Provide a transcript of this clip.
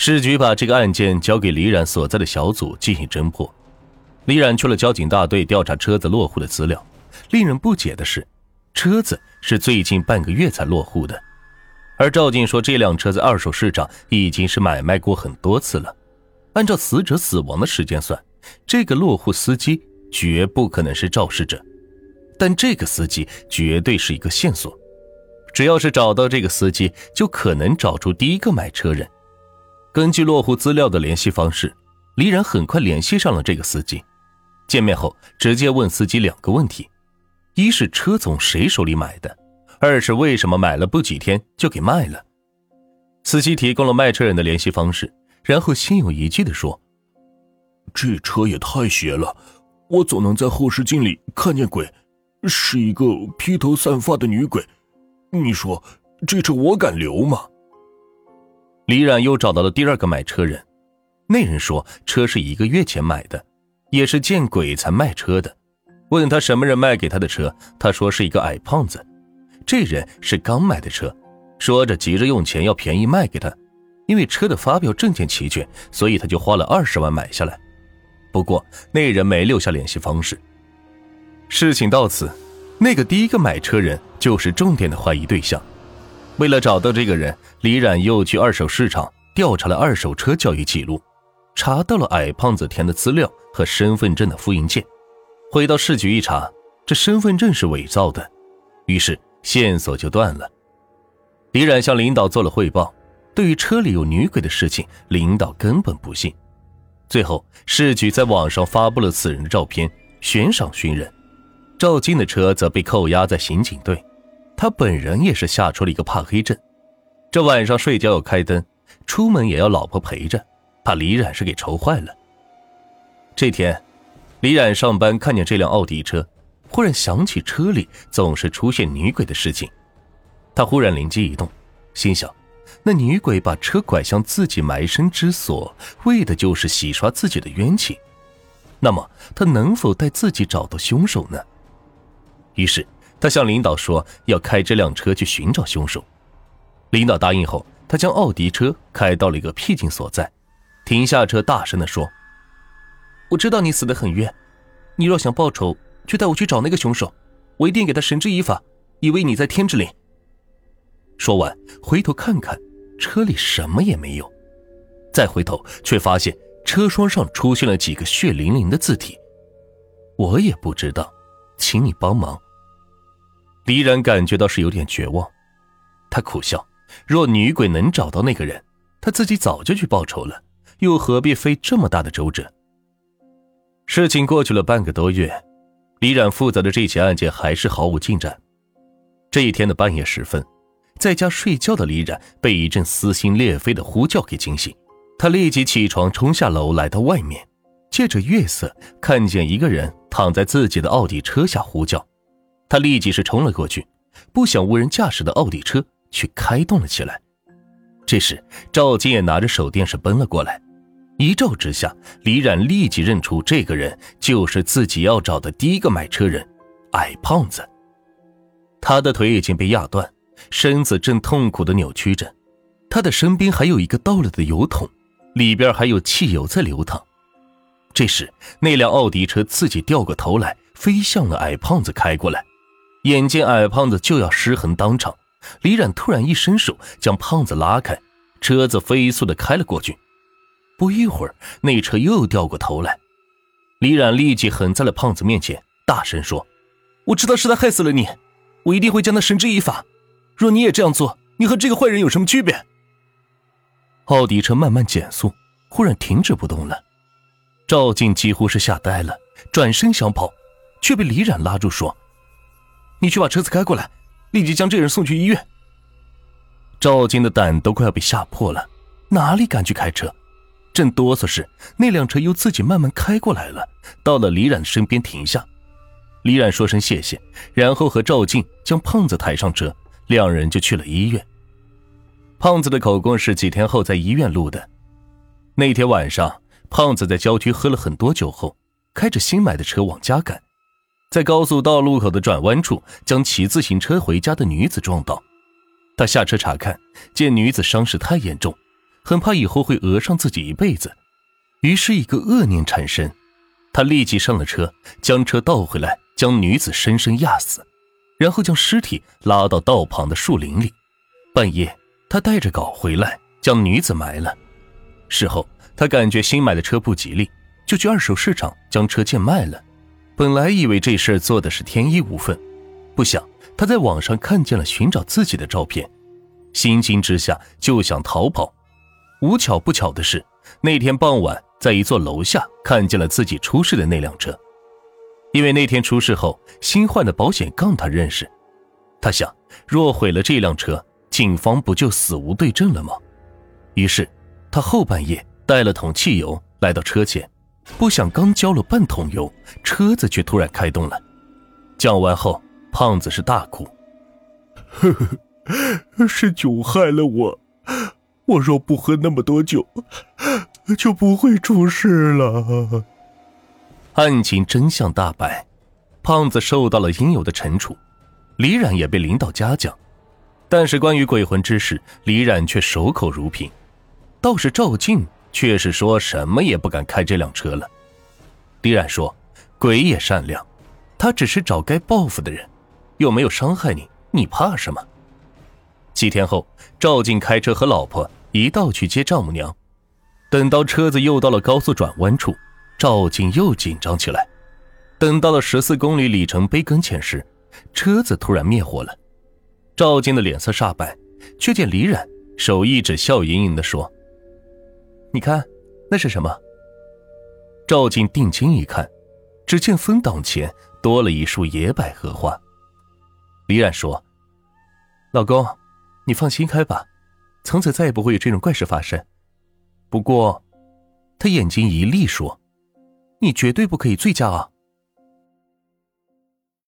市局把这个案件交给李冉所在的小组进行侦破。李冉去了交警大队调查车子落户的资料。令人不解的是，车子是最近半个月才落户的，而赵静说这辆车在二手市场已经是买卖过很多次了。按照死者死亡的时间算，这个落户司机绝不可能是肇事者。但这个司机绝对是一个线索，只要是找到这个司机，就可能找出第一个买车人。根据落户资料的联系方式，李冉很快联系上了这个司机。见面后，直接问司机两个问题：一是车从谁手里买的；二是为什么买了不几天就给卖了。司机提供了卖车人的联系方式，然后心有余悸地说：“这车也太邪了，我总能在后视镜里看见鬼。”是一个披头散发的女鬼，你说这车我敢留吗？李冉又找到了第二个买车人，那人说车是一个月前买的，也是见鬼才卖车的。问他什么人卖给他的车，他说是一个矮胖子。这人是刚买的车，说着急着用钱要便宜卖给他，因为车的发票证件齐全，所以他就花了二十万买下来。不过那人没留下联系方式。事情到此，那个第一个买车人就是重点的怀疑对象。为了找到这个人，李冉又去二手市场调查了二手车交易记录，查到了矮胖子填的资料和身份证的复印件。回到市局一查，这身份证是伪造的，于是线索就断了。李冉向领导做了汇报，对于车里有女鬼的事情，领导根本不信。最后，市局在网上发布了此人的照片，悬赏寻人。赵静的车则被扣押在刑警队，他本人也是吓出了一个怕黑症。这晚上睡觉要开灯，出门也要老婆陪着，怕李冉是给愁坏了。这天，李冉上班看见这辆奥迪车，忽然想起车里总是出现女鬼的事情，他忽然灵机一动，心想：那女鬼把车拐向自己埋身之所，为的就是洗刷自己的冤情。那么，他能否带自己找到凶手呢？于是，他向领导说要开这辆车去寻找凶手。领导答应后，他将奥迪车开到了一个僻静所在，停下车，大声地说：“我知道你死得很冤，你若想报仇，就带我去找那个凶手，我一定给他绳之以法，以为你在天之灵。”说完，回头看看车里什么也没有，再回头却发现车窗上出现了几个血淋淋的字体。我也不知道，请你帮忙。李冉感觉到是有点绝望，他苦笑：若女鬼能找到那个人，他自己早就去报仇了，又何必费这么大的周折？事情过去了半个多月，李冉负责的这起案件还是毫无进展。这一天的半夜时分，在家睡觉的李冉被一阵撕心裂肺的呼叫给惊醒，他立即起床，冲下楼，来到外面，借着月色看见一个人躺在自己的奥迪车下呼叫。他立即是冲了过去，不想无人驾驶的奥迪车却开动了起来。这时，赵金也拿着手电是奔了过来，一照之下，李冉立即认出这个人就是自己要找的第一个买车人——矮胖子。他的腿已经被压断，身子正痛苦的扭曲着，他的身边还有一个倒了的油桶，里边还有汽油在流淌。这时，那辆奥迪车自己掉过头来，飞向了矮胖子开过来。眼见矮胖子就要失衡当场，李冉突然一伸手将胖子拉开，车子飞速的开了过去。不一会儿，那车又掉过头来，李冉立即横在了胖子面前，大声说：“我知道是他害死了你，我一定会将他绳之以法。若你也这样做，你和这个坏人有什么区别？”奥迪车慢慢减速，忽然停止不动了。赵静几乎是吓呆了，转身想跑，却被李冉拉住说。你去把车子开过来，立即将这人送去医院。赵静的胆都快要被吓破了，哪里敢去开车？正哆嗦时，那辆车又自己慢慢开过来了，到了李冉身边停下。李冉说声谢谢，然后和赵静将胖子抬上车，两人就去了医院。胖子的口供是几天后在医院录的。那天晚上，胖子在郊区喝了很多酒后，开着新买的车往家赶。在高速道路口的转弯处，将骑自行车回家的女子撞倒。他下车查看，见女子伤势太严重，很怕以后会讹上自己一辈子，于是一个恶念产生，他立即上了车，将车倒回来，将女子深深压死，然后将尸体拉到道旁的树林里。半夜，他带着镐回来，将女子埋了。事后，他感觉新买的车不吉利，就去二手市场将车贱卖了。本来以为这事做的是天衣无缝，不想他在网上看见了寻找自己的照片，心惊之下就想逃跑。无巧不巧的是，那天傍晚在一座楼下看见了自己出事的那辆车，因为那天出事后新换的保险杠他认识。他想，若毁了这辆车，警方不就死无对证了吗？于是，他后半夜带了桶汽油来到车前，不想刚浇了半桶油，车子却突然开动了。讲完后，胖子是大哭：“呵呵，是酒害了我。”我若不喝那么多酒，就不会出事了。案情真相大白，胖子受到了应有的惩处，李冉也被领导嘉奖。但是关于鬼魂之事，李冉却守口如瓶。倒是赵静却是说什么也不敢开这辆车了。李冉说：“鬼也善良，他只是找该报复的人，又没有伤害你，你怕什么？”几天后，赵静开车和老婆。一道去接丈母娘，等到车子又到了高速转弯处，赵静又紧张起来。等到了十四公里里程碑跟前时，车子突然灭火了。赵静的脸色煞白，却见李冉手一指，笑盈盈地说：“你看，那是什么？”赵静定睛一看，只见风挡前多了一束野百合花。李冉说：“老公，你放心开吧。”从此再也不会有这种怪事发生。不过，他眼睛一厉说：“你绝对不可以醉驾啊！”